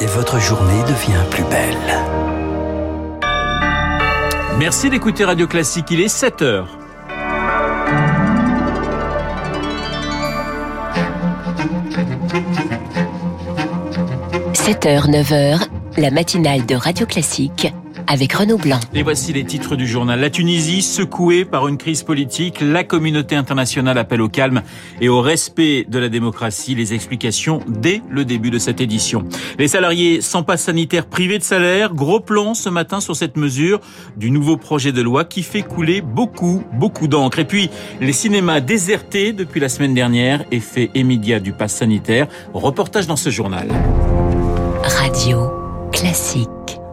et votre journée devient plus belle. Merci d'écouter Radio Classique, il est 7 heures. – 7h, 9h, la matinale de Radio Classique avec Renaud Blanc. Et voici les titres du journal. La Tunisie secouée par une crise politique. La communauté internationale appelle au calme et au respect de la démocratie. Les explications dès le début de cette édition. Les salariés sans passe sanitaire privés de salaire. Gros plan ce matin sur cette mesure du nouveau projet de loi qui fait couler beaucoup, beaucoup d'encre. Et puis, les cinémas désertés depuis la semaine dernière. Effet immédiat du pass sanitaire. Reportage dans ce journal. Radio classique.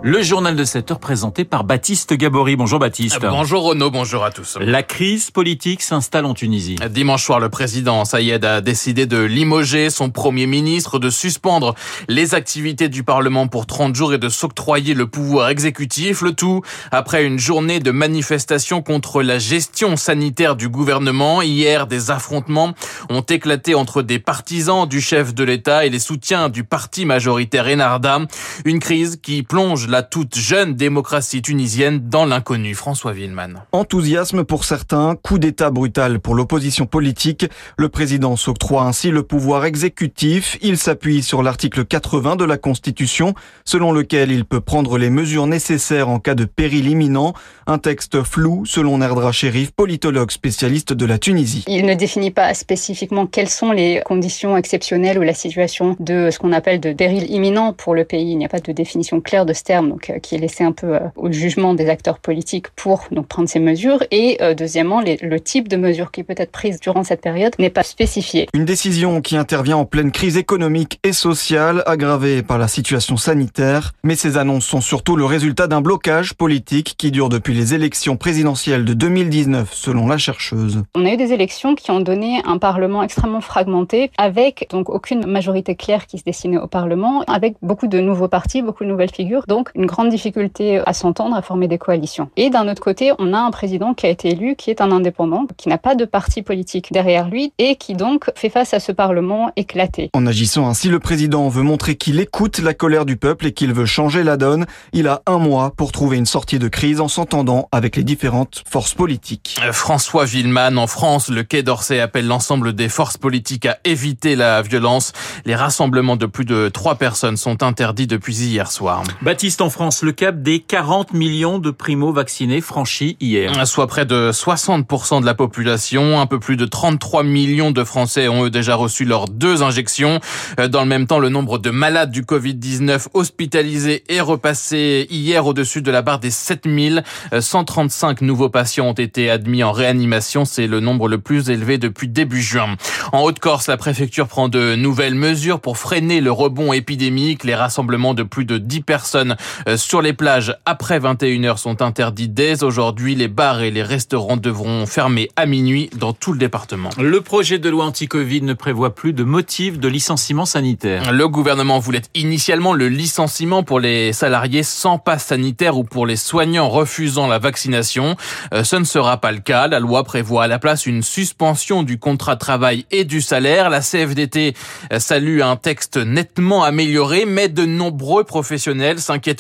Le journal de 7 heures présenté par Baptiste Gabory. Bonjour Baptiste. Bonjour Renaud, bonjour à tous. La crise politique s'installe en Tunisie. Dimanche soir, le président Sayed a décidé de limoger son premier ministre, de suspendre les activités du Parlement pour 30 jours et de s'octroyer le pouvoir exécutif. Le tout après une journée de manifestation contre la gestion sanitaire du gouvernement. Hier, des affrontements ont éclaté entre des partisans du chef de l'État et les soutiens du parti majoritaire Enarda. Une crise qui plonge la toute jeune démocratie tunisienne dans l'inconnu. François Villeman. Enthousiasme pour certains, coup d'État brutal pour l'opposition politique. Le président s'octroie ainsi le pouvoir exécutif. Il s'appuie sur l'article 80 de la Constitution, selon lequel il peut prendre les mesures nécessaires en cas de péril imminent. Un texte flou, selon Nerdra Sherif, politologue spécialiste de la Tunisie. Il ne définit pas spécifiquement quelles sont les conditions exceptionnelles ou la situation de ce qu'on appelle de péril imminent pour le pays. Il n'y a pas de définition claire de ce terme donc euh, qui est laissé un peu euh, au jugement des acteurs politiques pour donc prendre ces mesures. Et euh, deuxièmement, le type de mesure qui peut être prise durant cette période n'est pas spécifié. Une décision qui intervient en pleine crise économique et sociale aggravée par la situation sanitaire. Mais ces annonces sont surtout le résultat d'un blocage politique qui dure depuis les élections présidentielles de 2019, selon la chercheuse. On a eu des élections qui ont donné un Parlement extrêmement fragmenté, avec donc aucune majorité claire qui se dessinait au Parlement, avec beaucoup de nouveaux partis, beaucoup de nouvelles figures. Donc une grande difficulté à s'entendre, à former des coalitions. Et d'un autre côté, on a un président qui a été élu, qui est un indépendant, qui n'a pas de parti politique derrière lui et qui donc fait face à ce Parlement éclaté. En agissant ainsi, le président veut montrer qu'il écoute la colère du peuple et qu'il veut changer la donne. Il a un mois pour trouver une sortie de crise en s'entendant avec les différentes forces politiques. Euh, François Villeman, en France, le Quai d'Orsay appelle l'ensemble des forces politiques à éviter la violence. Les rassemblements de plus de trois personnes sont interdits depuis hier soir. Baptiste en France, le cap des 40 millions de primo-vaccinés franchis hier. Soit près de 60% de la population. Un peu plus de 33 millions de Français ont eux déjà reçu leurs deux injections. Euh, dans le même temps, le nombre de malades du Covid-19 hospitalisés est repassé hier au-dessus de la barre des 7000. 135 euh, nouveaux patients ont été admis en réanimation. C'est le nombre le plus élevé depuis début juin. En Haute-Corse, la préfecture prend de nouvelles mesures pour freiner le rebond épidémique. Les rassemblements de plus de 10 personnes sur les plages après 21h sont interdits dès aujourd'hui. Les bars et les restaurants devront fermer à minuit dans tout le département. Le projet de loi anti-Covid ne prévoit plus de motifs de licenciement sanitaire. Le gouvernement voulait initialement le licenciement pour les salariés sans passe sanitaire ou pour les soignants refusant la vaccination. Euh, ce ne sera pas le cas. La loi prévoit à la place une suspension du contrat de travail et du salaire. La CFDT euh, salue un texte nettement amélioré, mais de nombreux professionnels s'inquiètent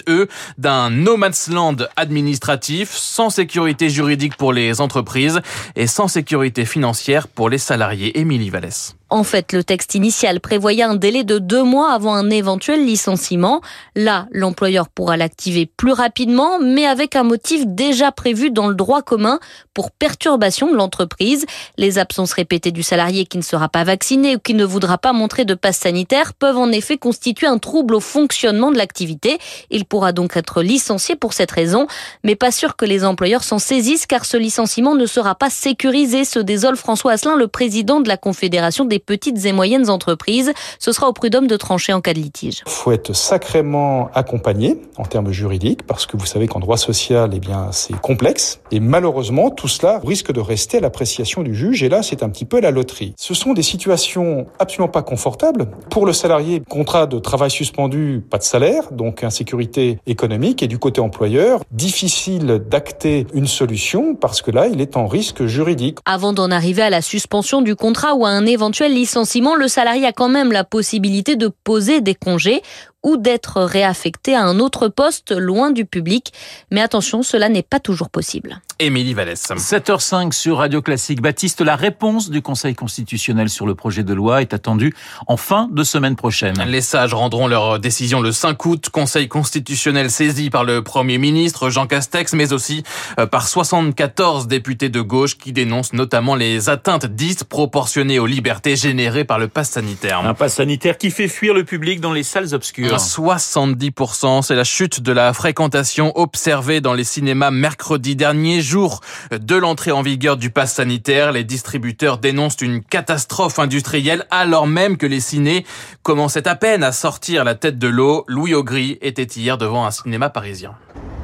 d'un no land administratif, sans sécurité juridique pour les entreprises et sans sécurité financière pour les salariés. Émilie Vallès. En fait, le texte initial prévoyait un délai de deux mois avant un éventuel licenciement. Là, l'employeur pourra l'activer plus rapidement, mais avec un motif déjà prévu dans le droit commun pour perturbation de l'entreprise. Les absences répétées du salarié qui ne sera pas vacciné ou qui ne voudra pas montrer de passe sanitaire peuvent en effet constituer un trouble au fonctionnement de l'activité. Il pourra donc être licencié pour cette raison, mais pas sûr que les employeurs s'en saisissent car ce licenciement ne sera pas sécurisé, se désole François Asselin, le président de la Confédération des petites et moyennes entreprises. Ce sera au prud'homme de trancher en cas de litige. Il faut être sacrément accompagné en termes juridiques parce que vous savez qu'en droit social, eh bien, c'est complexe et malheureusement, tout cela risque de rester à l'appréciation du juge et là, c'est un petit peu la loterie. Ce sont des situations absolument pas confortables. Pour le salarié, contrat de travail suspendu, pas de salaire, donc insécurité économique et du côté employeur, difficile d'acter une solution parce que là, il est en risque juridique. Avant d'en arriver à la suspension du contrat ou à un éventuel licenciement, le salarié a quand même la possibilité de poser des congés ou d'être réaffectés à un autre poste loin du public. Mais attention, cela n'est pas toujours possible. Émilie Vallès. 7h05 sur Radio Classique. Baptiste, la réponse du Conseil constitutionnel sur le projet de loi est attendue en fin de semaine prochaine. Les sages rendront leur décision le 5 août. Conseil constitutionnel saisi par le Premier ministre Jean Castex, mais aussi euh, par 74 députés de gauche qui dénoncent notamment les atteintes disproportionnées aux libertés générées par le pass sanitaire. Un pass sanitaire qui fait fuir le public dans les salles obscures. 70%, c'est la chute de la fréquentation observée dans les cinémas mercredi dernier jour de l'entrée en vigueur du pass sanitaire, les distributeurs dénoncent une catastrophe industrielle alors même que les cinés commençaient à peine à sortir la tête de l'eau. Louis Augry était hier devant un cinéma parisien.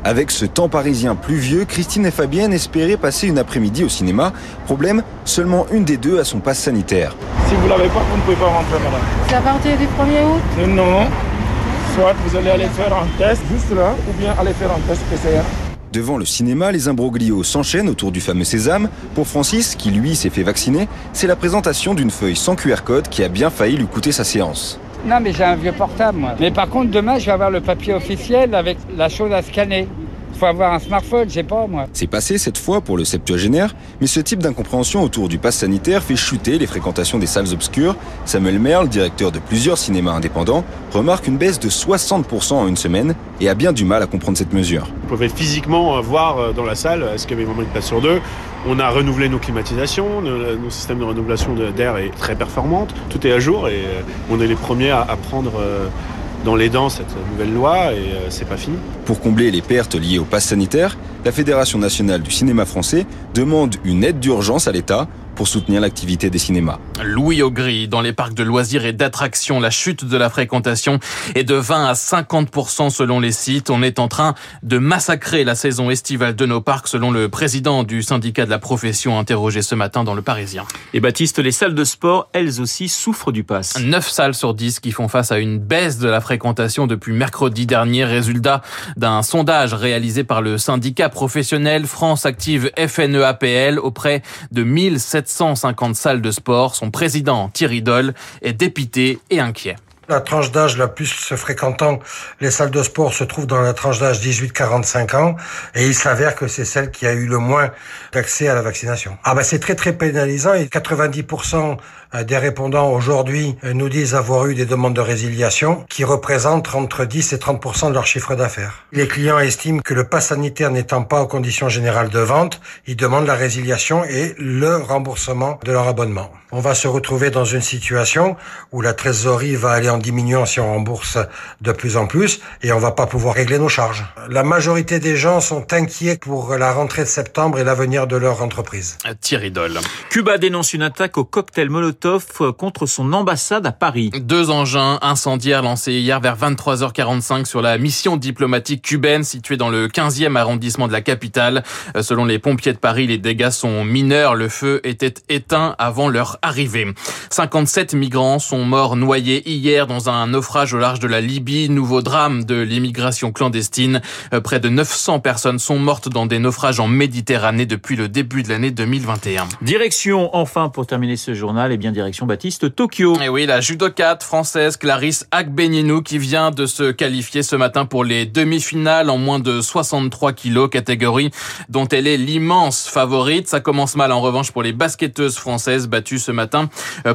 Avec ce temps parisien pluvieux, Christine et Fabienne espéraient passer une après-midi au cinéma. Problème, seulement une des deux a son pass sanitaire. Si vous l'avez pas, vous ne pouvez pas rentrer, madame. C'est à partir du 1er août? Non. Soit vous allez aller faire un test juste là, ou bien aller faire un test PCR. Devant le cinéma, les imbroglios s'enchaînent autour du fameux sésame. Pour Francis, qui lui s'est fait vacciner, c'est la présentation d'une feuille sans QR code qui a bien failli lui coûter sa séance. Non, mais j'ai un vieux portable, moi. Mais par contre, demain, je vais avoir le papier officiel avec la chose à scanner. Faut avoir un smartphone, je sais pas moi. C'est passé cette fois pour le septuagénaire, mais ce type d'incompréhension autour du pass sanitaire fait chuter les fréquentations des salles obscures. Samuel Merle, directeur de plusieurs cinémas indépendants, remarque une baisse de 60% en une semaine et a bien du mal à comprendre cette mesure. Vous pouvez physiquement voir dans la salle, est-ce qu'il y avait vraiment une place sur deux? On a renouvelé nos climatisations, nos systèmes de renouvelation d'air est très performante, tout est à jour et on est les premiers à prendre dans les dents cette nouvelle loi et c'est pas fini. Pour combler les pertes liées au pass sanitaire, la Fédération nationale du cinéma français demande une aide d'urgence à l'État pour soutenir l'activité des cinémas. Louis Augry, dans les parcs de loisirs et d'attractions, la chute de la fréquentation est de 20 à 50% selon les sites. On est en train de massacrer la saison estivale de nos parcs selon le président du syndicat de la profession interrogé ce matin dans le Parisien. Et Baptiste, les salles de sport, elles aussi, souffrent du pass. 9 salles sur 10 qui font face à une baisse de la fréquentation depuis mercredi dernier, résultat d'un sondage réalisé par le syndicat professionnel France Active FNEAPL auprès de 1700 150 salles de sport. Son président, Thierry Doll, est dépité et inquiet. La tranche d'âge la plus fréquentant les salles de sport se trouve dans la tranche d'âge 18-45 ans et il s'avère que c'est celle qui a eu le moins d'accès à la vaccination. Ah ben c'est très très pénalisant et 90% des répondants aujourd'hui nous disent avoir eu des demandes de résiliation qui représentent entre 10 et 30% de leur chiffre d'affaires. Les clients estiment que le pass sanitaire n'étant pas aux conditions générales de vente, ils demandent la résiliation et le remboursement de leur abonnement. On va se retrouver dans une situation où la trésorerie va aller en diminuant si on rembourse de plus en plus et on va pas pouvoir régler nos charges. La majorité des gens sont inquiets pour la rentrée de septembre et l'avenir de leur entreprise. Thierry. Cuba dénonce une attaque au cocktail Molotov contre son ambassade à Paris. Deux engins incendiaires lancés hier vers 23h45 sur la mission diplomatique cubaine située dans le 15e arrondissement de la capitale. Selon les pompiers de Paris, les dégâts sont mineurs. Le feu était éteint avant leur arrivée. 57 migrants sont morts noyés hier dans un naufrage au large de la Libye. Nouveau drame de l'immigration clandestine. Près de 900 personnes sont mortes dans des naufrages en Méditerranée depuis le début de l'année 2021. Direction, enfin, pour terminer ce journal, et bien direction Baptiste Tokyo. Et oui, la judokate française Clarisse Agbenienou qui vient de se qualifier ce matin pour les demi-finales en moins de 63 kilos, catégorie dont elle est l'immense favorite. Ça commence mal en revanche pour les basketteuses françaises battues ce matin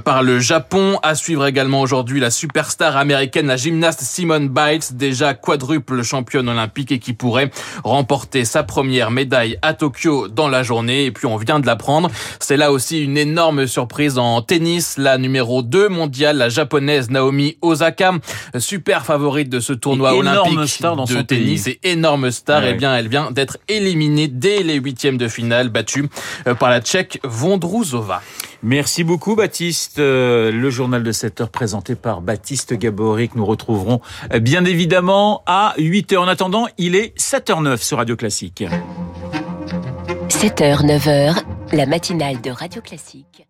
par le Japon. À suivre également aujourd'hui la superstar américaine, la gymnaste Simone Biles, déjà quadruple championne olympique et qui pourrait remporter sa première médaille à Tokyo dans la journée. Et puis on vient de l'apprendre. C'est là aussi une énorme surprise en tennis. La numéro 2 mondiale, la japonaise Naomi Osaka, super favorite de ce tournoi et olympique star dans de son tennis pays. et énorme star. Ouais. Eh bien, elle vient d'être éliminée dès les huitièmes de finale, battue euh, par la Tchèque Vondrouzova. Merci beaucoup Baptiste. Euh, Le journal de 7 heures présenté par Baptiste Gabory que nous retrouverons euh, bien évidemment à 8 heures. En attendant, il est 7h09 sur Radio Classique. 7h, 9h, la matinale de Radio Classique.